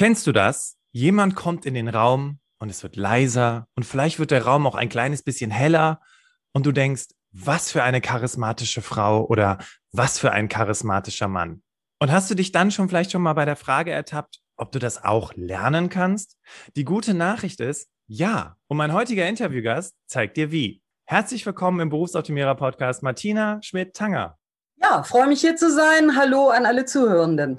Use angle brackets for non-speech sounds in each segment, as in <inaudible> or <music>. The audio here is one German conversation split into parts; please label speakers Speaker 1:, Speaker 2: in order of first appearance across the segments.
Speaker 1: Kennst du das? Jemand kommt in den Raum und es wird leiser und vielleicht wird der Raum auch ein kleines bisschen heller und du denkst, was für eine charismatische Frau oder was für ein charismatischer Mann. Und hast du dich dann schon vielleicht schon mal bei der Frage ertappt, ob du das auch lernen kannst? Die gute Nachricht ist, ja. Und mein heutiger Interviewgast zeigt dir wie. Herzlich willkommen im Berufsoptimierer Podcast Martina Schmidt-Tanger.
Speaker 2: Ja, freue mich hier zu sein. Hallo an alle Zuhörenden.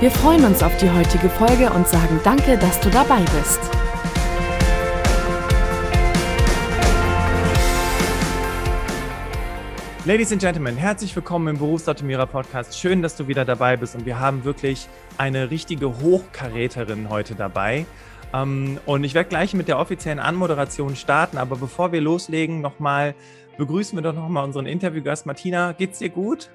Speaker 3: Wir freuen uns auf die heutige Folge und sagen danke, dass du dabei bist.
Speaker 1: Ladies and Gentlemen, herzlich willkommen im Berufsoptimierer Podcast. Schön, dass du wieder dabei bist und wir haben wirklich eine richtige Hochkaräterin heute dabei. Ähm, und ich werde gleich mit der offiziellen Anmoderation starten, aber bevor wir loslegen, nochmal begrüßen wir doch nochmal unseren Interviewgast Martina. Geht's dir gut?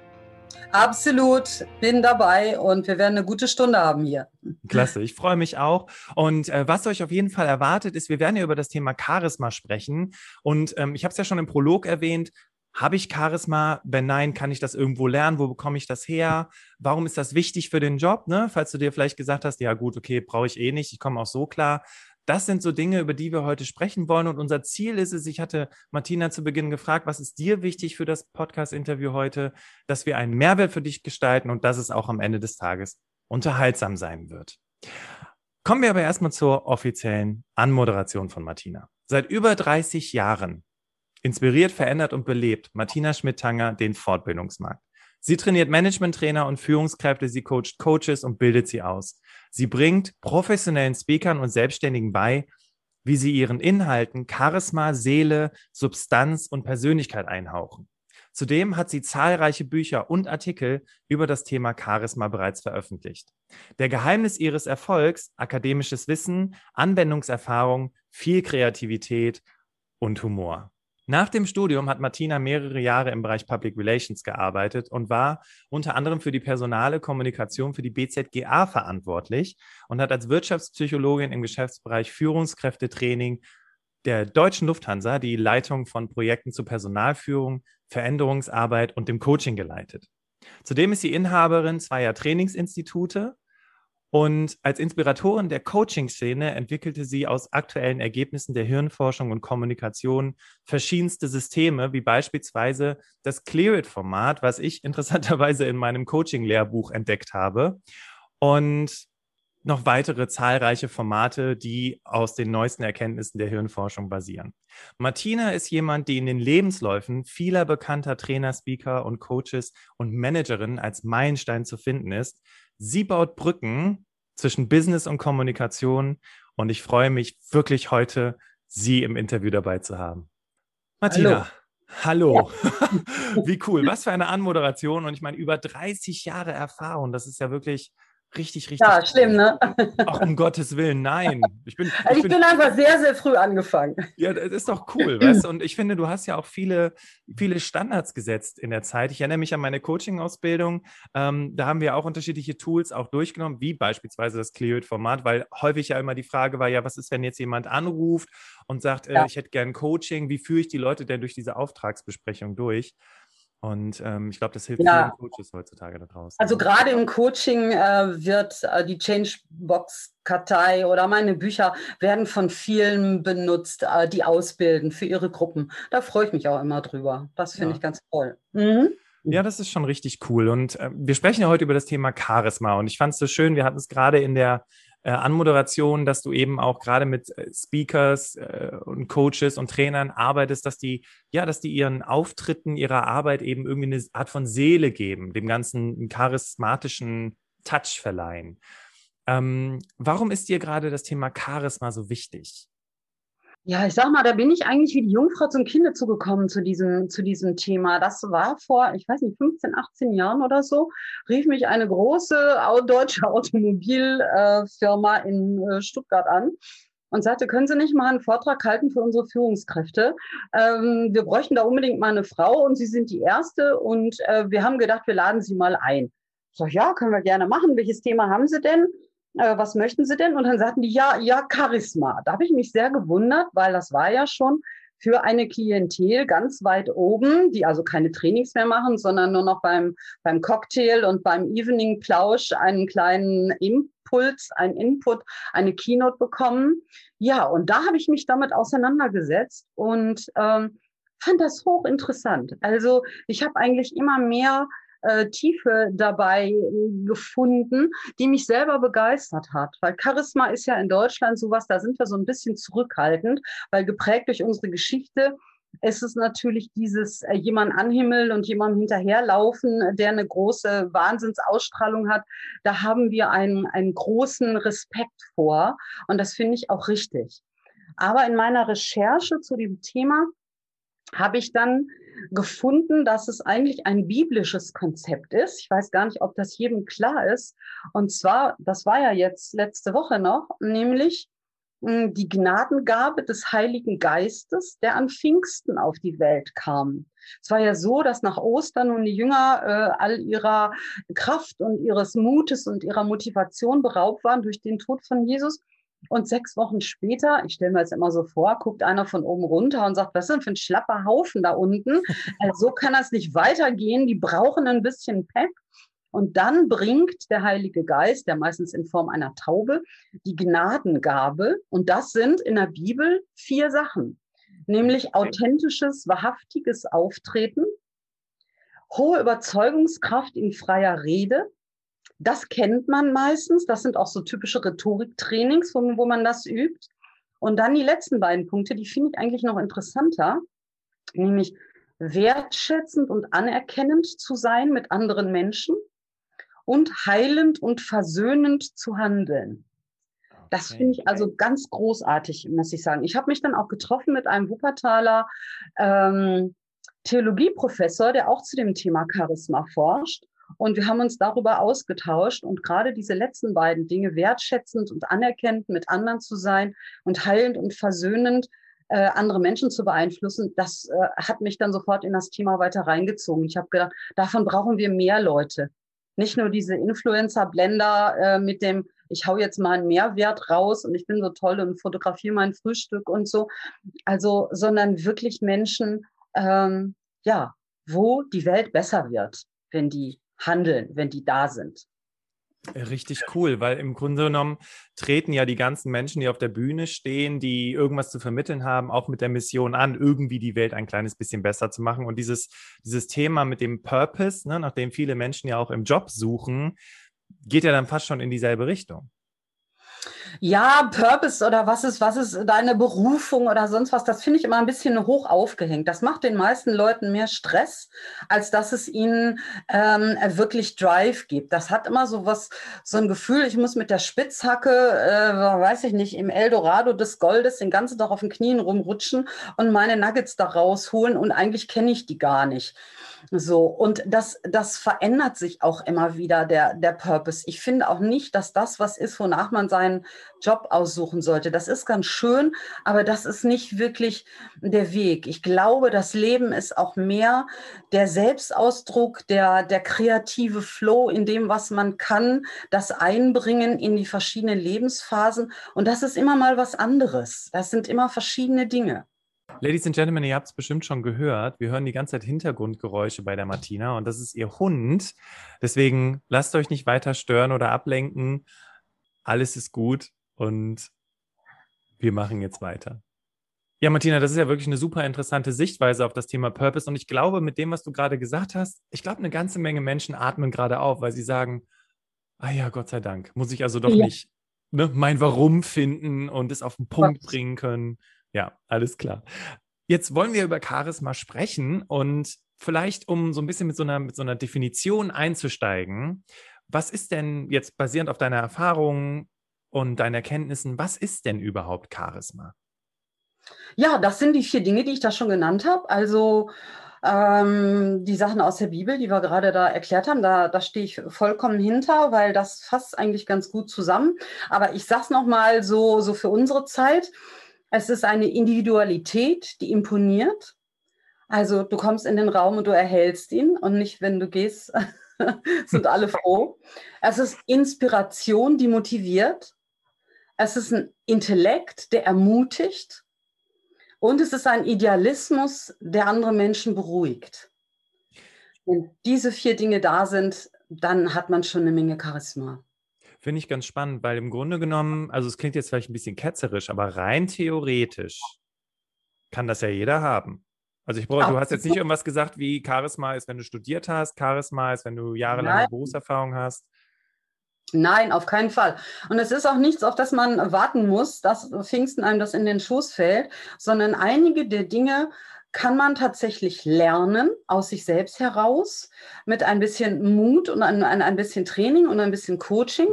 Speaker 2: Absolut, bin dabei und wir werden eine gute Stunde haben hier.
Speaker 1: Klasse, ich freue mich auch. Und äh, was euch auf jeden Fall erwartet, ist, wir werden ja über das Thema Charisma sprechen. Und ähm, ich habe es ja schon im Prolog erwähnt. Habe ich Charisma? Wenn nein, kann ich das irgendwo lernen? Wo bekomme ich das her? Warum ist das wichtig für den Job? Ne? Falls du dir vielleicht gesagt hast, ja gut, okay, brauche ich eh nicht, ich komme auch so klar. Das sind so Dinge, über die wir heute sprechen wollen. Und unser Ziel ist es, ich hatte Martina zu Beginn gefragt, was ist dir wichtig für das Podcast-Interview heute, dass wir einen Mehrwert für dich gestalten und dass es auch am Ende des Tages unterhaltsam sein wird. Kommen wir aber erstmal zur offiziellen Anmoderation von Martina. Seit über 30 Jahren inspiriert, verändert und belebt Martina Schmidt-Tanger den Fortbildungsmarkt. Sie trainiert Management-Trainer und Führungskräfte, sie coacht Coaches und bildet sie aus. Sie bringt professionellen Speakern und Selbstständigen bei, wie sie ihren Inhalten Charisma, Seele, Substanz und Persönlichkeit einhauchen. Zudem hat sie zahlreiche Bücher und Artikel über das Thema Charisma bereits veröffentlicht. Der Geheimnis ihres Erfolgs, akademisches Wissen, Anwendungserfahrung, viel Kreativität und Humor. Nach dem Studium hat Martina mehrere Jahre im Bereich Public Relations gearbeitet und war unter anderem für die personale Kommunikation für die BZGA verantwortlich und hat als Wirtschaftspsychologin im Geschäftsbereich Führungskräftetraining der Deutschen Lufthansa die Leitung von Projekten zur Personalführung, Veränderungsarbeit und dem Coaching geleitet. Zudem ist sie Inhaberin zweier Trainingsinstitute und als Inspiratorin der Coaching-Szene entwickelte sie aus aktuellen Ergebnissen der Hirnforschung und Kommunikation verschiedenste Systeme, wie beispielsweise das Clear-It-Format, was ich <laughs> interessanterweise in meinem Coaching-Lehrbuch entdeckt habe. Und noch weitere zahlreiche Formate, die aus den neuesten Erkenntnissen der Hirnforschung basieren. Martina ist jemand, die in den Lebensläufen vieler bekannter Trainer, Speaker und Coaches und Managerinnen als Meilenstein zu finden ist. Sie baut Brücken zwischen Business und Kommunikation. Und ich freue mich wirklich heute, Sie im Interview dabei zu haben. Martina, hallo. hallo. Ja. <laughs> Wie cool. Was für eine Anmoderation. Und ich meine, über 30 Jahre Erfahrung, das ist ja wirklich richtig, richtig.
Speaker 2: Ja, schlimm, ne?
Speaker 1: Ach, um Gottes Willen, nein.
Speaker 2: Ich bin, also ich, bin, bin, einfach sehr, sehr früh angefangen.
Speaker 1: Ja, das ist doch cool, weißt du? Und ich finde, du hast ja auch viele, viele Standards gesetzt in der Zeit. Ich erinnere mich an meine Coaching-Ausbildung. Ähm, da haben wir auch unterschiedliche Tools auch durchgenommen, wie beispielsweise das Cleared-Format, weil häufig ja immer die Frage war, ja, was ist, wenn jetzt jemand anruft und sagt, äh, ja. ich hätte gern Coaching, wie führe ich die Leute denn durch diese Auftragsbesprechung durch? Und ähm, ich glaube, das hilft ja. vielen Coaches heutzutage da draußen.
Speaker 2: Also gerade im Coaching äh, wird äh, die Changebox-Kartei oder meine Bücher werden von vielen benutzt, äh, die ausbilden für ihre Gruppen. Da freue ich mich auch immer drüber. Das finde ja. ich ganz toll. Mhm.
Speaker 1: Ja, das ist schon richtig cool. Und äh, wir sprechen ja heute über das Thema Charisma. Und ich fand es so schön, wir hatten es gerade in der äh, Anmoderation, dass du eben auch gerade mit äh, Speakers äh, und Coaches und Trainern arbeitest, dass die, ja, dass die ihren Auftritten, ihrer Arbeit eben irgendwie eine Art von Seele geben, dem Ganzen charismatischen Touch verleihen. Ähm, warum ist dir gerade das Thema Charisma so wichtig?
Speaker 2: Ja, ich sag mal, da bin ich eigentlich wie die Jungfrau zum Kinde zugekommen zu diesem, zu diesem Thema. Das war vor, ich weiß nicht, 15, 18 Jahren oder so, rief mich eine große deutsche <laughs> Automobilfirma in äh, Stuttgart an und sagte, können Sie nicht mal einen Vortrag halten für unsere Führungskräfte? Ähm, wir bräuchten da unbedingt mal eine Frau und Sie sind die Erste und äh, wir haben gedacht, wir laden Sie mal ein. Ich sage, ja, können wir gerne machen. Welches Thema haben Sie denn? Äh, was möchten Sie denn? Und dann sagten die, ja, ja, Charisma. Da habe ich mich sehr gewundert, weil das war ja schon für eine Klientel ganz weit oben, die also keine Trainings mehr machen, sondern nur noch beim, beim Cocktail und beim Evening Plausch einen kleinen Impuls, einen Input, eine Keynote bekommen. Ja, und da habe ich mich damit auseinandergesetzt und ähm, fand das hochinteressant. Also ich habe eigentlich immer mehr äh, Tiefe dabei äh, gefunden, die mich selber begeistert hat. Weil Charisma ist ja in Deutschland sowas, da sind wir so ein bisschen zurückhaltend, weil geprägt durch unsere Geschichte ist es natürlich dieses äh, jemand anhimmeln und jemandem hinterherlaufen, der eine große Wahnsinnsausstrahlung hat. Da haben wir einen, einen großen Respekt vor und das finde ich auch richtig. Aber in meiner Recherche zu dem Thema habe ich dann gefunden, dass es eigentlich ein biblisches Konzept ist. Ich weiß gar nicht, ob das jedem klar ist. Und zwar, das war ja jetzt letzte Woche noch, nämlich hm, die Gnadengabe des Heiligen Geistes, der an Pfingsten auf die Welt kam. Es war ja so, dass nach Ostern nun die Jünger äh, all ihrer Kraft und ihres Mutes und ihrer Motivation beraubt waren durch den Tod von Jesus. Und sechs Wochen später, ich stelle mir jetzt immer so vor, guckt einer von oben runter und sagt, was ist denn für ein schlapper Haufen da unten? Also so kann das nicht weitergehen. Die brauchen ein bisschen Pep. Und dann bringt der Heilige Geist, der meistens in Form einer Taube, die Gnadengabe. Und das sind in der Bibel vier Sachen, nämlich authentisches, wahrhaftiges Auftreten, hohe Überzeugungskraft in freier Rede, das kennt man meistens. Das sind auch so typische Rhetoriktrainings, wo, wo man das übt. Und dann die letzten beiden Punkte, die finde ich eigentlich noch interessanter, nämlich wertschätzend und anerkennend zu sein mit anderen Menschen und heilend und versöhnend zu handeln. Das finde ich also ganz großartig, muss ich sagen. Ich habe mich dann auch getroffen mit einem Wuppertaler ähm, Theologieprofessor, der auch zu dem Thema Charisma forscht. Und wir haben uns darüber ausgetauscht und gerade diese letzten beiden Dinge, wertschätzend und anerkennend mit anderen zu sein und heilend und versöhnend, äh, andere Menschen zu beeinflussen, das äh, hat mich dann sofort in das Thema weiter reingezogen. Ich habe gedacht, davon brauchen wir mehr Leute. Nicht nur diese Influencer-Blender äh, mit dem, ich hau jetzt mal einen Mehrwert raus und ich bin so toll und fotografiere mein Frühstück und so. Also, sondern wirklich Menschen, ähm, ja, wo die Welt besser wird, wenn die handeln, wenn die da sind.
Speaker 1: Richtig cool, weil im Grunde genommen treten ja die ganzen Menschen, die auf der Bühne stehen, die irgendwas zu vermitteln haben, auch mit der Mission an, irgendwie die Welt ein kleines bisschen besser zu machen. Und dieses, dieses Thema mit dem Purpose, ne, nachdem viele Menschen ja auch im Job suchen, geht ja dann fast schon in dieselbe Richtung.
Speaker 2: Ja, Purpose oder was ist, was ist deine Berufung oder sonst was, das finde ich immer ein bisschen hoch aufgehängt. Das macht den meisten Leuten mehr Stress, als dass es ihnen ähm, wirklich Drive gibt. Das hat immer so was, so ein Gefühl, ich muss mit der Spitzhacke, äh, weiß ich nicht, im Eldorado des Goldes den ganzen Tag auf den Knien rumrutschen und meine Nuggets da rausholen und eigentlich kenne ich die gar nicht. So, und das, das verändert sich auch immer wieder, der, der Purpose. Ich finde auch nicht, dass das was ist, wonach man seinen Job aussuchen sollte. Das ist ganz schön, aber das ist nicht wirklich der Weg. Ich glaube, das Leben ist auch mehr der Selbstausdruck, der, der kreative Flow in dem, was man kann, das Einbringen in die verschiedenen Lebensphasen. Und das ist immer mal was anderes. Das sind immer verschiedene Dinge.
Speaker 1: Ladies and Gentlemen, ihr habt es bestimmt schon gehört. Wir hören die ganze Zeit Hintergrundgeräusche bei der Martina und das ist ihr Hund. Deswegen lasst euch nicht weiter stören oder ablenken. Alles ist gut und wir machen jetzt weiter. Ja, Martina, das ist ja wirklich eine super interessante Sichtweise auf das Thema Purpose. Und ich glaube, mit dem, was du gerade gesagt hast, ich glaube, eine ganze Menge Menschen atmen gerade auf, weil sie sagen, ah ja, Gott sei Dank, muss ich also doch ja. nicht ne, mein Warum finden und es auf den Punkt bringen können. Ja, alles klar. Jetzt wollen wir über Charisma sprechen und vielleicht, um so ein bisschen mit so einer, mit so einer Definition einzusteigen, was ist denn jetzt basierend auf deiner Erfahrung und deinen Erkenntnissen, was ist denn überhaupt Charisma?
Speaker 2: Ja, das sind die vier Dinge, die ich da schon genannt habe. Also ähm, die Sachen aus der Bibel, die wir gerade da erklärt haben, da, da stehe ich vollkommen hinter, weil das fasst eigentlich ganz gut zusammen. Aber ich sage es nochmal so, so für unsere Zeit. Es ist eine Individualität, die imponiert. Also du kommst in den Raum und du erhältst ihn und nicht, wenn du gehst, <laughs> sind alle froh. Es ist Inspiration, die motiviert. Es ist ein Intellekt, der ermutigt. Und es ist ein Idealismus, der andere Menschen beruhigt. Wenn diese vier Dinge da sind, dann hat man schon eine Menge Charisma.
Speaker 1: Finde ich ganz spannend, weil im Grunde genommen, also es klingt jetzt vielleicht ein bisschen ketzerisch, aber rein theoretisch kann das ja jeder haben. Also ich brauche, du hast jetzt nicht irgendwas gesagt, wie Charisma ist, wenn du studiert hast, Charisma ist, wenn du jahrelange Nein. Berufserfahrung hast.
Speaker 2: Nein, auf keinen Fall. Und es ist auch nichts, auf das man warten muss, dass Pfingsten einem das in den Schoß fällt, sondern einige der Dinge kann man tatsächlich lernen aus sich selbst heraus mit ein bisschen Mut und ein, ein, bisschen Training und ein bisschen Coaching.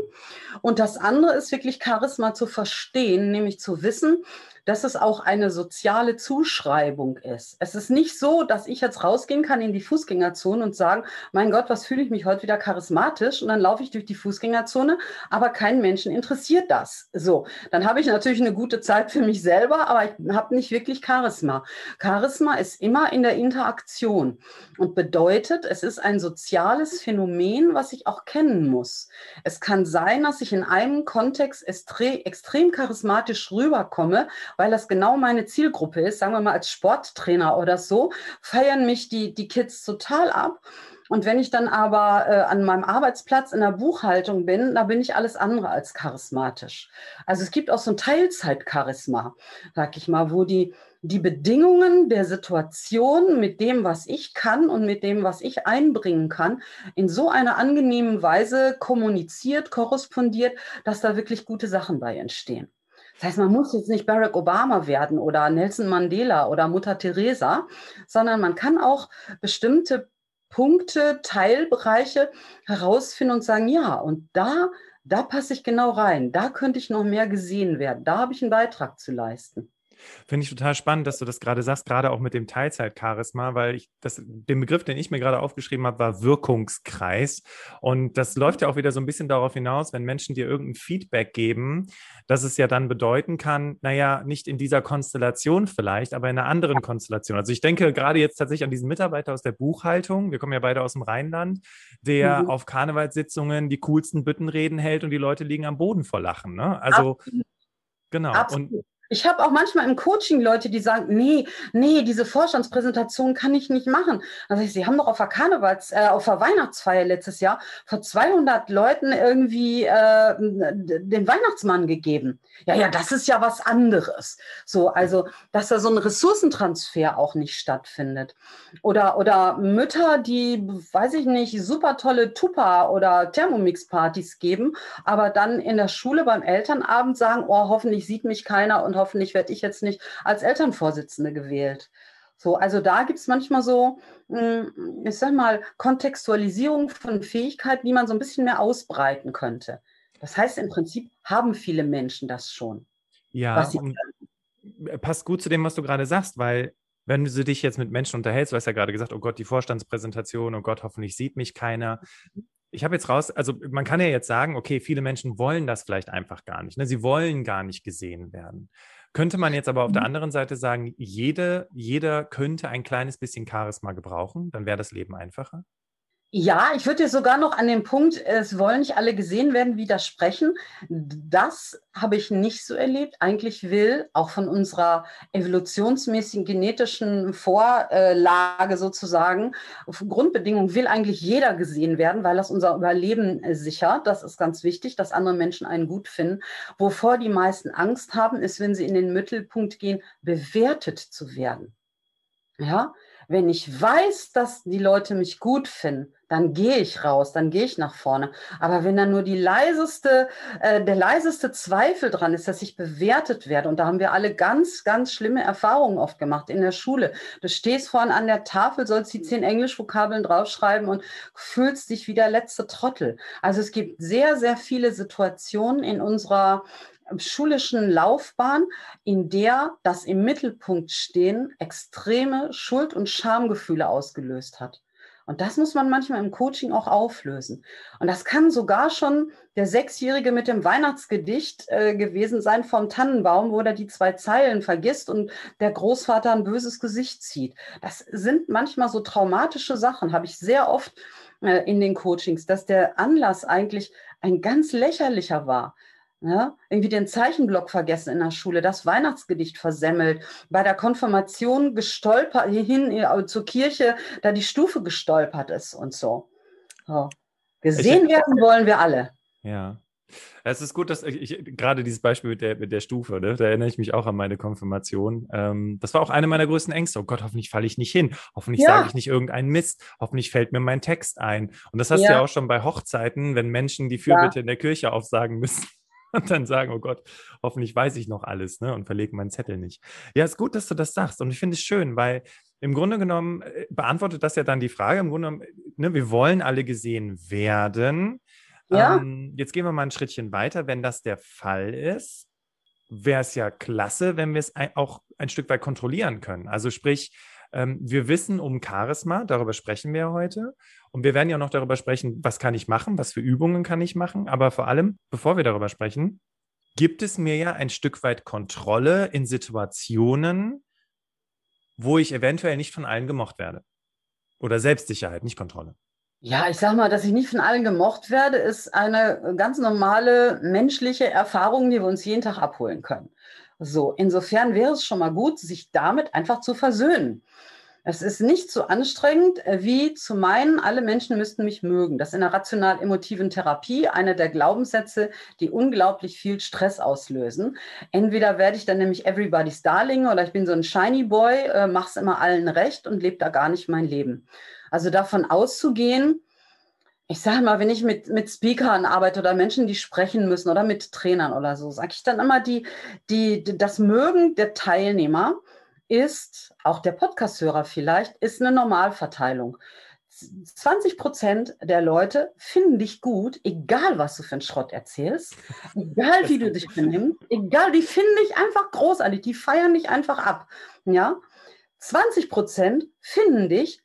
Speaker 2: Und das andere ist wirklich Charisma zu verstehen, nämlich zu wissen, dass es auch eine soziale Zuschreibung ist. Es ist nicht so, dass ich jetzt rausgehen kann in die Fußgängerzone und sagen, mein Gott, was fühle ich mich heute wieder charismatisch und dann laufe ich durch die Fußgängerzone, aber keinen Menschen interessiert das. So, dann habe ich natürlich eine gute Zeit für mich selber, aber ich habe nicht wirklich Charisma. Charisma ist immer in der Interaktion und bedeutet, es ist ein soziales Phänomen, was ich auch kennen muss. Es kann sein, dass ich in einem Kontext extrem charismatisch rüberkomme, weil das genau meine Zielgruppe ist, sagen wir mal als Sporttrainer oder so, feiern mich die, die Kids total ab. Und wenn ich dann aber äh, an meinem Arbeitsplatz in der Buchhaltung bin, da bin ich alles andere als charismatisch. Also es gibt auch so ein Teilzeitcharisma, sag ich mal, wo die, die Bedingungen der Situation mit dem, was ich kann und mit dem, was ich einbringen kann, in so einer angenehmen Weise kommuniziert, korrespondiert, dass da wirklich gute Sachen bei entstehen. Das heißt, man muss jetzt nicht Barack Obama werden oder Nelson Mandela oder Mutter Teresa, sondern man kann auch bestimmte Punkte, Teilbereiche herausfinden und sagen, ja, und da, da passe ich genau rein, da könnte ich noch mehr gesehen werden, da habe ich einen Beitrag zu leisten.
Speaker 1: Finde ich total spannend, dass du das gerade sagst, gerade auch mit dem Teilzeitcharisma, weil ich das, den Begriff, den ich mir gerade aufgeschrieben habe, war Wirkungskreis. Und das läuft ja auch wieder so ein bisschen darauf hinaus, wenn Menschen dir irgendein Feedback geben, dass es ja dann bedeuten kann, naja, nicht in dieser Konstellation vielleicht, aber in einer anderen Konstellation. Also ich denke gerade jetzt tatsächlich an diesen Mitarbeiter aus der Buchhaltung, wir kommen ja beide aus dem Rheinland, der mhm. auf Karnevalssitzungen die coolsten Büttenreden hält und die Leute liegen am Boden vor Lachen. Ne? Also Absolut. Genau.
Speaker 2: Absolut. Und ich habe auch manchmal im Coaching Leute, die sagen, nee, nee, diese Vorstandspräsentation kann ich nicht machen. Also sie haben doch auf der Karnevals, äh, auf der Weihnachtsfeier letztes Jahr vor 200 Leuten irgendwie äh, den Weihnachtsmann gegeben. Ja, ja, das ist ja was anderes. So, also, dass da so ein Ressourcentransfer auch nicht stattfindet. Oder, oder Mütter, die, weiß ich nicht, super tolle Tupa oder Thermomix-Partys geben, aber dann in der Schule beim Elternabend sagen, oh, hoffentlich sieht mich keiner und hoffentlich werde ich jetzt nicht als Elternvorsitzende gewählt. So, also da gibt es manchmal so, hm, ich sag mal, Kontextualisierung von Fähigkeiten, die man so ein bisschen mehr ausbreiten könnte. Das heißt, im Prinzip haben viele Menschen das schon.
Speaker 1: Ja, passt gut zu dem, was du gerade sagst, weil wenn du dich jetzt mit Menschen unterhältst, du hast ja gerade gesagt, oh Gott, die Vorstandspräsentation, oh Gott, hoffentlich sieht mich keiner ich habe jetzt raus, also man kann ja jetzt sagen, okay, viele Menschen wollen das vielleicht einfach gar nicht. Ne? Sie wollen gar nicht gesehen werden. Könnte man jetzt aber auf der mhm. anderen Seite sagen, jede, jeder könnte ein kleines bisschen Charisma gebrauchen, dann wäre das Leben einfacher?
Speaker 2: Ja, ich würde sogar noch an dem Punkt, es wollen nicht alle gesehen werden, widersprechen. Das habe ich nicht so erlebt. Eigentlich will auch von unserer evolutionsmäßigen genetischen Vorlage sozusagen, Grundbedingung, will eigentlich jeder gesehen werden, weil das unser Überleben sichert. Das ist ganz wichtig, dass andere Menschen einen gut finden. Wovor die meisten Angst haben, ist, wenn sie in den Mittelpunkt gehen, bewertet zu werden. Ja, wenn ich weiß, dass die Leute mich gut finden, dann gehe ich raus, dann gehe ich nach vorne. Aber wenn dann nur die leiseste, äh, der leiseste Zweifel dran ist, dass ich bewertet werde, und da haben wir alle ganz, ganz schlimme Erfahrungen oft gemacht in der Schule. Du stehst vorne an der Tafel, sollst die zehn Englischvokabeln draufschreiben und fühlst dich wie der letzte Trottel. Also es gibt sehr, sehr viele Situationen in unserer schulischen Laufbahn, in der das im Mittelpunkt stehen extreme Schuld- und Schamgefühle ausgelöst hat. Und das muss man manchmal im Coaching auch auflösen. Und das kann sogar schon der Sechsjährige mit dem Weihnachtsgedicht äh, gewesen sein vom Tannenbaum, wo er die zwei Zeilen vergisst und der Großvater ein böses Gesicht zieht. Das sind manchmal so traumatische Sachen, habe ich sehr oft äh, in den Coachings, dass der Anlass eigentlich ein ganz lächerlicher war. Ja, irgendwie den Zeichenblock vergessen in der Schule, das Weihnachtsgedicht versemmelt, bei der Konfirmation gestolpert, hin äh, zur Kirche, da die Stufe gestolpert ist und so. so. Gesehen werden wollen wir alle.
Speaker 1: Ja. Es ist gut, dass ich, ich gerade dieses Beispiel mit der, mit der Stufe, ne, da erinnere ich mich auch an meine Konfirmation. Ähm, das war auch eine meiner größten Ängste. Oh Gott, hoffentlich falle ich nicht hin. Hoffentlich ja. sage ich nicht irgendeinen Mist. Hoffentlich fällt mir mein Text ein. Und das hast ja. du ja auch schon bei Hochzeiten, wenn Menschen die Fürbitte ja. in der Kirche aufsagen müssen und dann sagen, oh Gott, hoffentlich weiß ich noch alles ne, und verlege meinen Zettel nicht. Ja, ist gut, dass du das sagst und ich finde es schön, weil im Grunde genommen äh, beantwortet das ja dann die Frage, im Grunde genommen, ne, wir wollen alle gesehen werden. Ja. Ähm, jetzt gehen wir mal ein Schrittchen weiter. Wenn das der Fall ist, wäre es ja klasse, wenn wir es auch ein Stück weit kontrollieren können. Also sprich, ähm, wir wissen um Charisma, darüber sprechen wir heute. Und wir werden ja noch darüber sprechen, was kann ich machen, was für Übungen kann ich machen. Aber vor allem, bevor wir darüber sprechen, gibt es mir ja ein Stück weit Kontrolle in Situationen, wo ich eventuell nicht von allen gemocht werde. Oder Selbstsicherheit, nicht Kontrolle.
Speaker 2: Ja, ich sag mal, dass ich nicht von allen gemocht werde, ist eine ganz normale menschliche Erfahrung, die wir uns jeden Tag abholen können. So, insofern wäre es schon mal gut, sich damit einfach zu versöhnen. Es ist nicht so anstrengend, äh, wie zu meinen, alle Menschen müssten mich mögen. Das ist in der rational-emotiven Therapie einer der Glaubenssätze, die unglaublich viel Stress auslösen. Entweder werde ich dann nämlich Everybody's Darling oder ich bin so ein Shiny Boy, äh, mach's immer allen recht und lebe da gar nicht mein Leben. Also davon auszugehen, ich sage mal, wenn ich mit, mit Speakern arbeite oder Menschen, die sprechen müssen oder mit Trainern oder so, sage ich dann immer, die, die, das Mögen der Teilnehmer ist, auch der Podcast-Hörer vielleicht, ist eine Normalverteilung. 20 Prozent der Leute finden dich gut, egal was du für einen Schrott erzählst, egal wie du dich benimmst, egal, die finden dich einfach großartig, die feiern dich einfach ab. Ja? 20 Prozent finden dich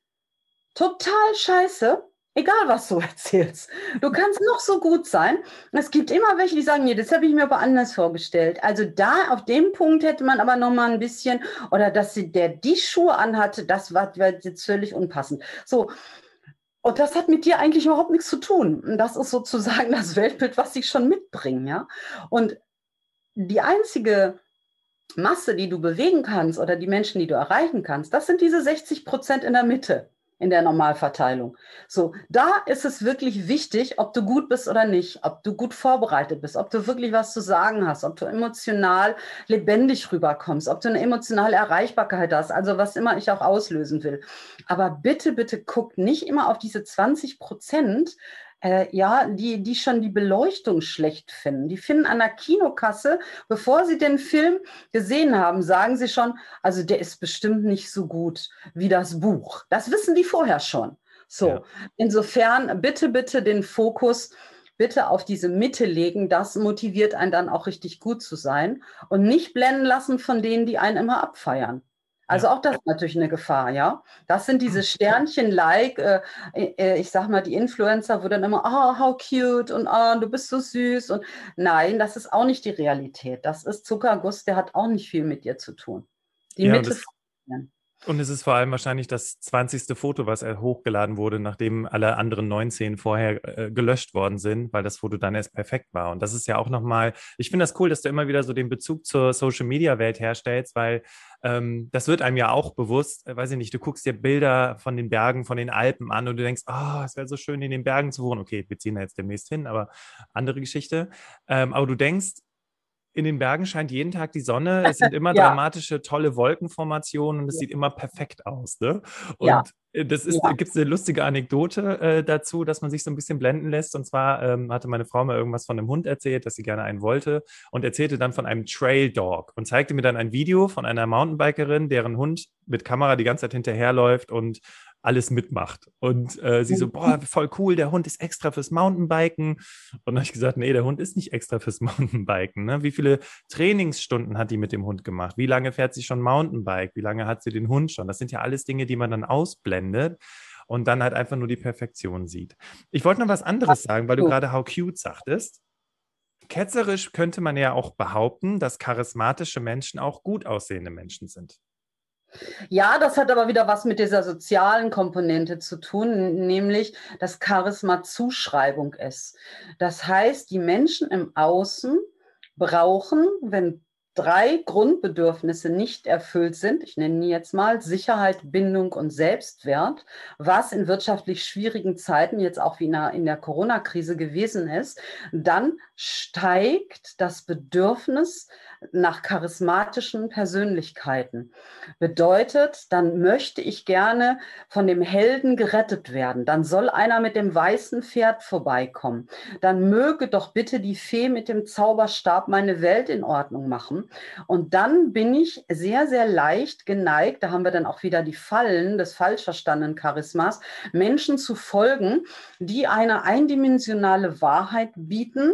Speaker 2: total scheiße Egal, was du <laughs> erzählst. Du kannst noch so gut sein. Es gibt immer welche, die sagen, nee, das habe ich mir aber anders vorgestellt. Also da, auf dem Punkt hätte man aber noch mal ein bisschen, oder dass sie, der die Schuhe anhatte, das war, war jetzt völlig unpassend. So. Und das hat mit dir eigentlich überhaupt nichts zu tun. Das ist sozusagen <laughs> das Weltbild, was sie schon mitbringen, ja. Und die einzige Masse, die du bewegen kannst oder die Menschen, die du erreichen kannst, das sind diese 60 Prozent in der Mitte in der Normalverteilung. So, da ist es wirklich wichtig, ob du gut bist oder nicht, ob du gut vorbereitet bist, ob du wirklich was zu sagen hast, ob du emotional lebendig rüberkommst, ob du eine emotionale Erreichbarkeit hast, also was immer ich auch auslösen will. Aber bitte, bitte guck nicht immer auf diese 20 Prozent, äh, ja, die, die schon die Beleuchtung schlecht finden. Die finden an der Kinokasse, bevor sie den Film gesehen haben, sagen sie schon, also der ist bestimmt nicht so gut wie das Buch. Das wissen die vorher schon. So, ja. insofern bitte, bitte den Fokus bitte auf diese Mitte legen. Das motiviert einen dann auch richtig gut zu sein und nicht blenden lassen von denen, die einen immer abfeiern. Also ja. auch das ist natürlich eine Gefahr, ja. Das sind diese Sternchen-like, äh, äh, ich sag mal, die Influencer, wo dann immer, oh, how cute und oh, du bist so süß und nein, das ist auch nicht die Realität. Das ist Zuckerguss, der hat auch nicht viel mit dir zu tun. Die ja, Mitte.
Speaker 1: Und es ist vor allem wahrscheinlich das 20. Foto, was hochgeladen wurde, nachdem alle anderen 19 vorher äh, gelöscht worden sind, weil das Foto dann erst perfekt war. Und das ist ja auch nochmal, ich finde das cool, dass du immer wieder so den Bezug zur Social-Media-Welt herstellst, weil ähm, das wird einem ja auch bewusst, äh, weiß ich nicht, du guckst dir Bilder von den Bergen, von den Alpen an und du denkst, oh, es wäre so schön, in den Bergen zu wohnen. Okay, wir ziehen da jetzt demnächst hin, aber andere Geschichte. Ähm, aber du denkst, in den Bergen scheint jeden Tag die Sonne. Es sind <laughs> immer ja. dramatische, tolle Wolkenformationen und es ja. sieht immer perfekt aus. Ne? Und ja. Äh, das ist, ja. gibt es eine lustige Anekdote äh, dazu, dass man sich so ein bisschen blenden lässt. Und zwar ähm, hatte meine Frau mal irgendwas von einem Hund erzählt, dass sie gerne einen wollte und erzählte dann von einem Trail Dog und zeigte mir dann ein Video von einer Mountainbikerin, deren Hund mit Kamera die ganze Zeit hinterherläuft und alles mitmacht. Und äh, sie so, mhm. boah, voll cool, der Hund ist extra fürs Mountainbiken. Und dann habe ich gesagt, nee, der Hund ist nicht extra fürs <laughs> Mountainbiken. Ne? Wie viele Trainingsstunden hat die mit dem Hund gemacht? Wie lange fährt sie schon Mountainbike? Wie lange hat sie den Hund schon? Das sind ja alles Dinge, die man dann ausblendet und dann halt einfach nur die Perfektion sieht. Ich wollte noch was anderes sagen, weil du gerade how cute sagtest. Ketzerisch könnte man ja auch behaupten, dass charismatische Menschen auch gut aussehende Menschen sind.
Speaker 2: Ja, das hat aber wieder was mit dieser sozialen Komponente zu tun, nämlich dass Charisma Zuschreibung ist. Das heißt, die Menschen im Außen brauchen, wenn drei Grundbedürfnisse nicht erfüllt sind, ich nenne die jetzt mal Sicherheit, Bindung und Selbstwert, was in wirtschaftlich schwierigen Zeiten jetzt auch wie in der, Corona-Krise gewesen ist, dann steigt das Bedürfnis nach charismatischen Persönlichkeiten. Bedeutet, dann möchte ich gerne von dem Helden gerettet werden. Dann soll einer mit dem weißen Pferd vorbeikommen. Dann möge doch bitte die Fee mit dem Zauberstab meine Welt in Ordnung machen. Und dann bin ich sehr, sehr leicht geneigt, da haben wir dann auch wieder die Fallen des falsch verstandenen Charismas, Menschen zu folgen, die eine eindimensionale Wahrheit bieten,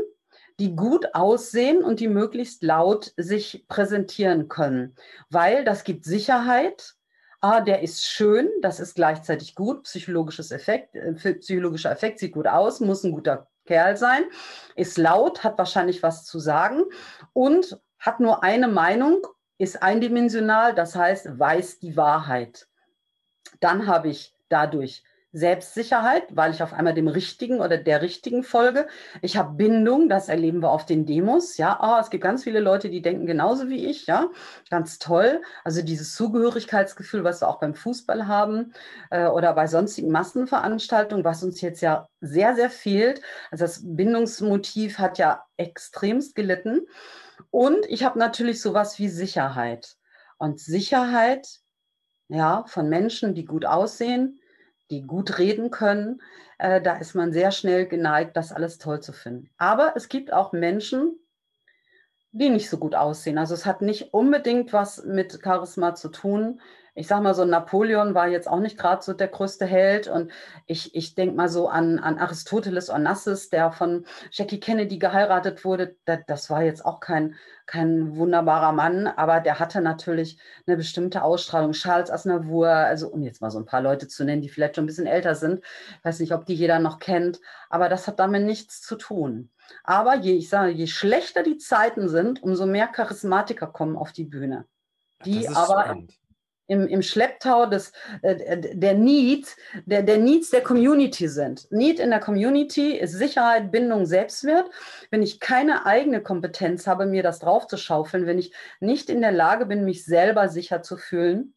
Speaker 2: die gut aussehen und die möglichst laut sich präsentieren können, weil das gibt Sicherheit. Ah, der ist schön, das ist gleichzeitig gut, psychologisches Effekt, äh, psychologischer Effekt sieht gut aus, muss ein guter Kerl sein, ist laut, hat wahrscheinlich was zu sagen und hat nur eine Meinung, ist eindimensional, das heißt, weiß die Wahrheit. Dann habe ich dadurch Selbstsicherheit, weil ich auf einmal dem Richtigen oder der Richtigen folge. Ich habe Bindung, das erleben wir auf den Demos. Ja, oh, es gibt ganz viele Leute, die denken genauso wie ich. Ja, ganz toll. Also dieses Zugehörigkeitsgefühl, was wir auch beim Fußball haben äh, oder bei sonstigen Massenveranstaltungen, was uns jetzt ja sehr, sehr fehlt. Also das Bindungsmotiv hat ja extremst gelitten. Und ich habe natürlich sowas wie Sicherheit. Und Sicherheit, ja, von Menschen, die gut aussehen, die gut reden können, äh, da ist man sehr schnell geneigt, das alles toll zu finden. Aber es gibt auch Menschen, die nicht so gut aussehen. Also es hat nicht unbedingt was mit Charisma zu tun ich sag mal so, Napoleon war jetzt auch nicht gerade so der größte Held. Und ich, ich denke mal so an, an Aristoteles Onassis, der von Jackie Kennedy geheiratet wurde. Das, das war jetzt auch kein, kein wunderbarer Mann, aber der hatte natürlich eine bestimmte Ausstrahlung. Charles Aznavour, also um jetzt mal so ein paar Leute zu nennen, die vielleicht schon ein bisschen älter sind. Ich weiß nicht, ob die jeder noch kennt, aber das hat damit nichts zu tun. Aber je, ich sage, je schlechter die Zeiten sind, umso mehr Charismatiker kommen auf die Bühne. Die aber spannend im, im Schlepptau des, äh, der Needs, der, der Needs der Community sind. Need in der Community ist Sicherheit, Bindung, Selbstwert. Wenn ich keine eigene Kompetenz habe, mir das draufzuschaufeln, wenn ich nicht in der Lage bin, mich selber sicher zu fühlen,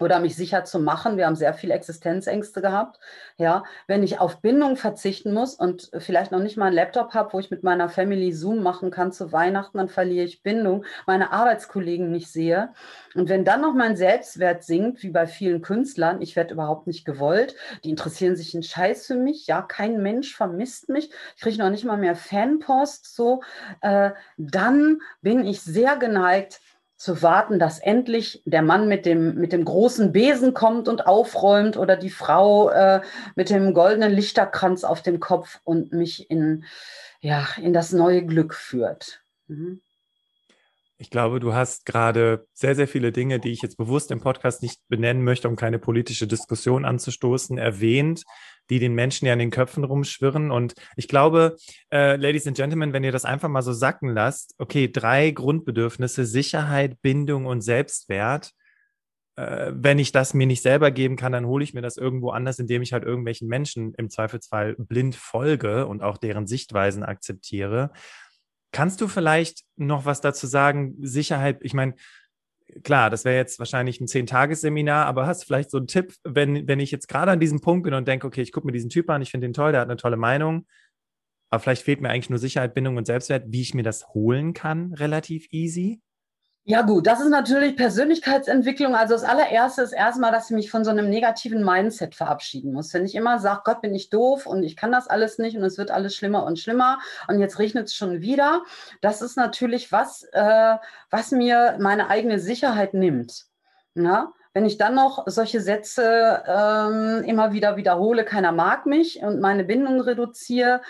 Speaker 2: oder mich sicher zu machen. Wir haben sehr viel Existenzängste gehabt. Ja, wenn ich auf Bindung verzichten muss und vielleicht noch nicht mal einen Laptop habe, wo ich mit meiner Family Zoom machen kann zu Weihnachten, dann verliere ich Bindung, meine Arbeitskollegen nicht sehe. Und wenn dann noch mein Selbstwert sinkt, wie bei vielen Künstlern, ich werde überhaupt nicht gewollt, die interessieren sich einen Scheiß für mich, ja, kein Mensch vermisst mich, ich kriege noch nicht mal mehr Fanpost, so, äh, dann bin ich sehr geneigt, zu warten, dass endlich der Mann mit dem, mit dem großen Besen kommt und aufräumt oder die Frau äh, mit dem goldenen Lichterkranz auf dem Kopf und mich in, ja, in das neue Glück führt. Mhm.
Speaker 1: Ich glaube, du hast gerade sehr, sehr viele Dinge, die ich jetzt bewusst im Podcast nicht benennen möchte, um keine politische Diskussion anzustoßen, erwähnt, die den Menschen ja in den Köpfen rumschwirren. Und ich glaube, äh, Ladies and Gentlemen, wenn ihr das einfach mal so sacken lasst, okay, drei Grundbedürfnisse, Sicherheit, Bindung und Selbstwert. Äh, wenn ich das mir nicht selber geben kann, dann hole ich mir das irgendwo anders, indem ich halt irgendwelchen Menschen im Zweifelsfall blind folge und auch deren Sichtweisen akzeptiere. Kannst du vielleicht noch was dazu sagen? Sicherheit, ich meine, klar, das wäre jetzt wahrscheinlich ein Zehn-Tages-Seminar, aber hast du vielleicht so einen Tipp, wenn, wenn ich jetzt gerade an diesem Punkt bin und denke, okay, ich gucke mir diesen Typ an, ich finde ihn toll, der hat eine tolle Meinung, aber vielleicht fehlt mir eigentlich nur Sicherheit, Bindung und Selbstwert, wie ich mir das holen kann, relativ easy?
Speaker 2: Ja gut, das ist natürlich Persönlichkeitsentwicklung. Also das allererste ist erstmal, dass ich mich von so einem negativen Mindset verabschieden muss. Wenn ich immer sage, Gott bin ich doof und ich kann das alles nicht und es wird alles schlimmer und schlimmer und jetzt regnet es schon wieder, das ist natürlich was, äh, was mir meine eigene Sicherheit nimmt. Ja? Wenn ich dann noch solche Sätze ähm, immer wieder wiederhole, keiner mag mich und meine Bindung reduziere,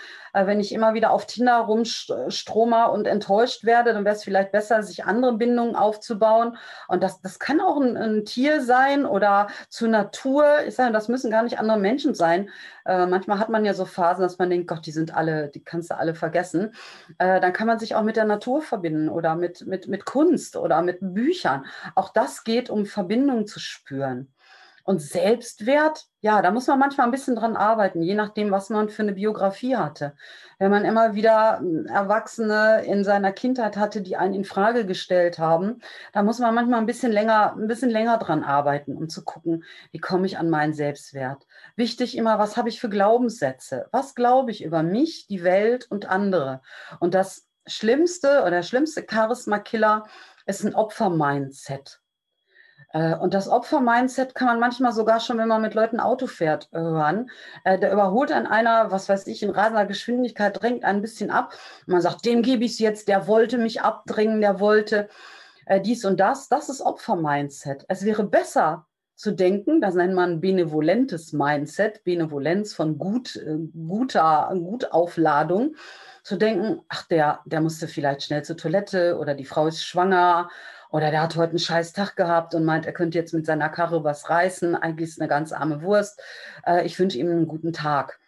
Speaker 2: wenn ich immer wieder auf Tinder rumstrome und enttäuscht werde, dann wäre es vielleicht besser, sich andere Bindungen aufzubauen. Und das, das kann auch ein, ein Tier sein oder zur Natur. Ich sage, das müssen gar nicht andere Menschen sein. Äh, manchmal hat man ja so Phasen, dass man denkt, Gott, die sind alle, die kannst du alle vergessen. Äh, dann kann man sich auch mit der Natur verbinden oder mit, mit, mit Kunst oder mit Büchern. Auch das geht, um Verbindung zu spüren. Und Selbstwert, ja, da muss man manchmal ein bisschen dran arbeiten, je nachdem, was man für eine Biografie hatte. Wenn man immer wieder hm, Erwachsene in seiner Kindheit hatte, die einen in Frage gestellt haben, da muss man manchmal ein bisschen länger, ein bisschen länger dran arbeiten, um zu gucken, wie komme ich an meinen Selbstwert. Wichtig immer, was habe ich für Glaubenssätze? Was glaube ich über mich, die Welt und andere? Und das Schlimmste oder der schlimmste Charisma-Killer ist ein Opfer-Mindset. Äh, und das Opfer-Mindset kann man manchmal sogar schon, wenn man mit Leuten Auto fährt, hören. Äh, der überholt an einer, was weiß ich, in rasender Geschwindigkeit, drängt ein bisschen ab. Und man sagt, dem gebe ich es jetzt, der wollte mich abdrängen, der wollte äh, dies und das. Das ist Opfer-Mindset. Es wäre besser zu denken, das nennt man benevolentes Mindset, Benevolenz von gut, guter Gutaufladung, zu denken, ach, der, der musste vielleicht schnell zur Toilette oder die Frau ist schwanger oder der hat heute einen scheiß Tag gehabt und meint, er könnte jetzt mit seiner Karre was reißen. Eigentlich ist eine ganz arme Wurst. Äh, ich wünsche ihm einen guten Tag.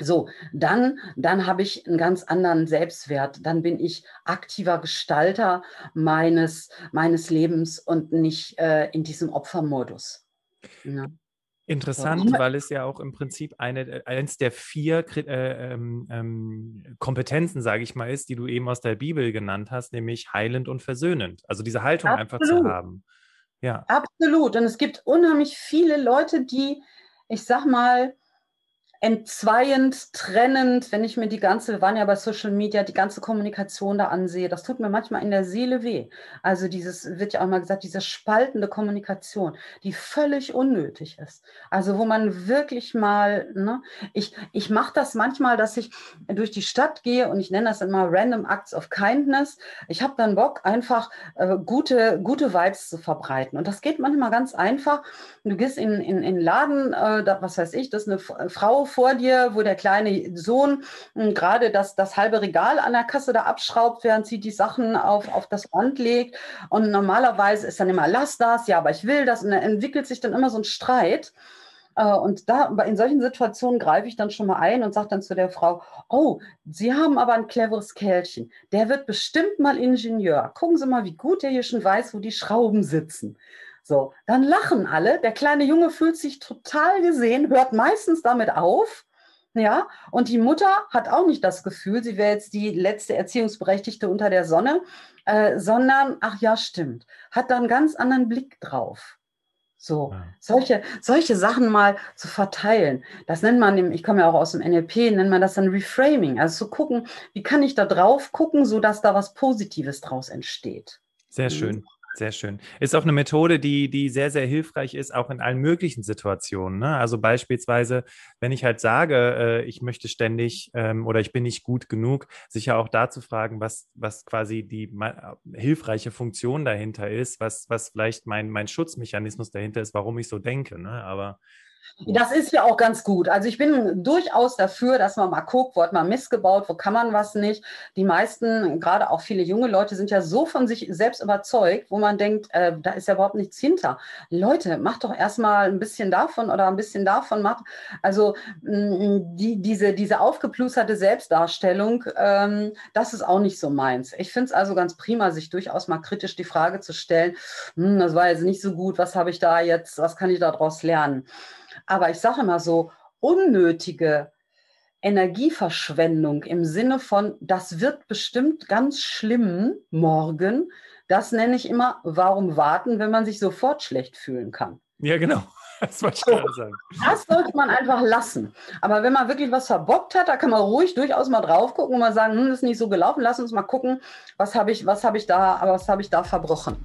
Speaker 2: So, dann, dann habe ich einen ganz anderen Selbstwert. Dann bin ich aktiver Gestalter meines, meines Lebens und nicht äh, in diesem Opfermodus.
Speaker 1: Ja. Interessant, weil es ja auch im Prinzip eine, äh, eins der vier äh, ähm, ähm, Kompetenzen, sage ich mal, ist, die du eben aus der Bibel genannt hast, nämlich heilend und versöhnend. Also diese Haltung Absolut. einfach zu haben.
Speaker 2: Ja. Absolut. Und es gibt unheimlich viele Leute, die, ich sag mal, entzweiend, trennend, wenn ich mir die ganze, wir waren ja bei Social Media, die ganze Kommunikation da ansehe, das tut mir manchmal in der Seele weh. Also dieses, wird ja auch mal gesagt, diese spaltende Kommunikation, die völlig unnötig ist. Also wo man wirklich mal, ne, ich, ich mache das manchmal, dass ich durch die Stadt gehe und ich nenne das immer Random Acts of Kindness. Ich habe dann Bock, einfach äh, gute, gute Vibes zu verbreiten. Und das geht manchmal ganz einfach. Du gehst in, in, in Laden, äh, da, was weiß ich, das ist eine Frau vor dir, wo der kleine Sohn hm, gerade das, das halbe Regal an der Kasse da abschraubt, während sie die Sachen auf, auf das Band legt. Und normalerweise ist dann immer, lass das, ja, aber ich will das. Und dann entwickelt sich dann immer so ein Streit. Äh, und da, in solchen Situationen greife ich dann schon mal ein und sage dann zu der Frau, oh, Sie haben aber ein cleveres Kerlchen. Der wird bestimmt mal Ingenieur. Gucken Sie mal, wie gut der hier schon weiß, wo die Schrauben sitzen. So, dann lachen alle. Der kleine Junge fühlt sich total gesehen, hört meistens damit auf. Ja, und die Mutter hat auch nicht das Gefühl, sie wäre jetzt die letzte Erziehungsberechtigte unter der Sonne, äh, sondern, ach ja, stimmt, hat da einen ganz anderen Blick drauf. So, ja. solche, solche Sachen mal zu verteilen. Das nennt man, ich komme ja auch aus dem NLP, nennt man das dann Reframing. Also zu gucken, wie kann ich da drauf gucken, sodass da was Positives draus entsteht.
Speaker 1: Sehr schön. Sehr schön. Ist auch eine Methode, die, die sehr, sehr hilfreich ist, auch in allen möglichen Situationen. Ne? Also beispielsweise, wenn ich halt sage, äh, ich möchte ständig ähm, oder ich bin nicht gut genug, sicher auch da zu fragen, was, was quasi die hilfreiche Funktion dahinter ist, was, was vielleicht mein, mein Schutzmechanismus dahinter ist, warum ich so denke. Ne? Aber
Speaker 2: das ist ja auch ganz gut. Also ich bin durchaus dafür, dass man mal guckt, wo hat man missgebaut, wo kann man was nicht. Die meisten, gerade auch viele junge Leute, sind ja so von sich selbst überzeugt, wo man denkt, äh, da ist ja überhaupt nichts hinter. Leute, macht doch erstmal ein bisschen davon oder ein bisschen davon. Macht. Also mh, die, diese, diese aufgeplusterte Selbstdarstellung, ähm, das ist auch nicht so meins. Ich finde es also ganz prima, sich durchaus mal kritisch die Frage zu stellen, hm, das war jetzt nicht so gut, was habe ich da jetzt, was kann ich daraus lernen? Aber ich sage immer so, unnötige Energieverschwendung im Sinne von, das wird bestimmt ganz schlimm morgen, das nenne ich immer, warum warten, wenn man sich sofort schlecht fühlen kann.
Speaker 1: Ja, genau. <laughs> Das wollte ich gerade sagen.
Speaker 2: Das sollte man einfach lassen. Aber wenn man wirklich was verbockt hat, da kann man ruhig durchaus mal drauf gucken und mal sagen, hm, das ist nicht so gelaufen, lass uns mal gucken, was habe ich, was habe ich da, was habe ich da verbrochen.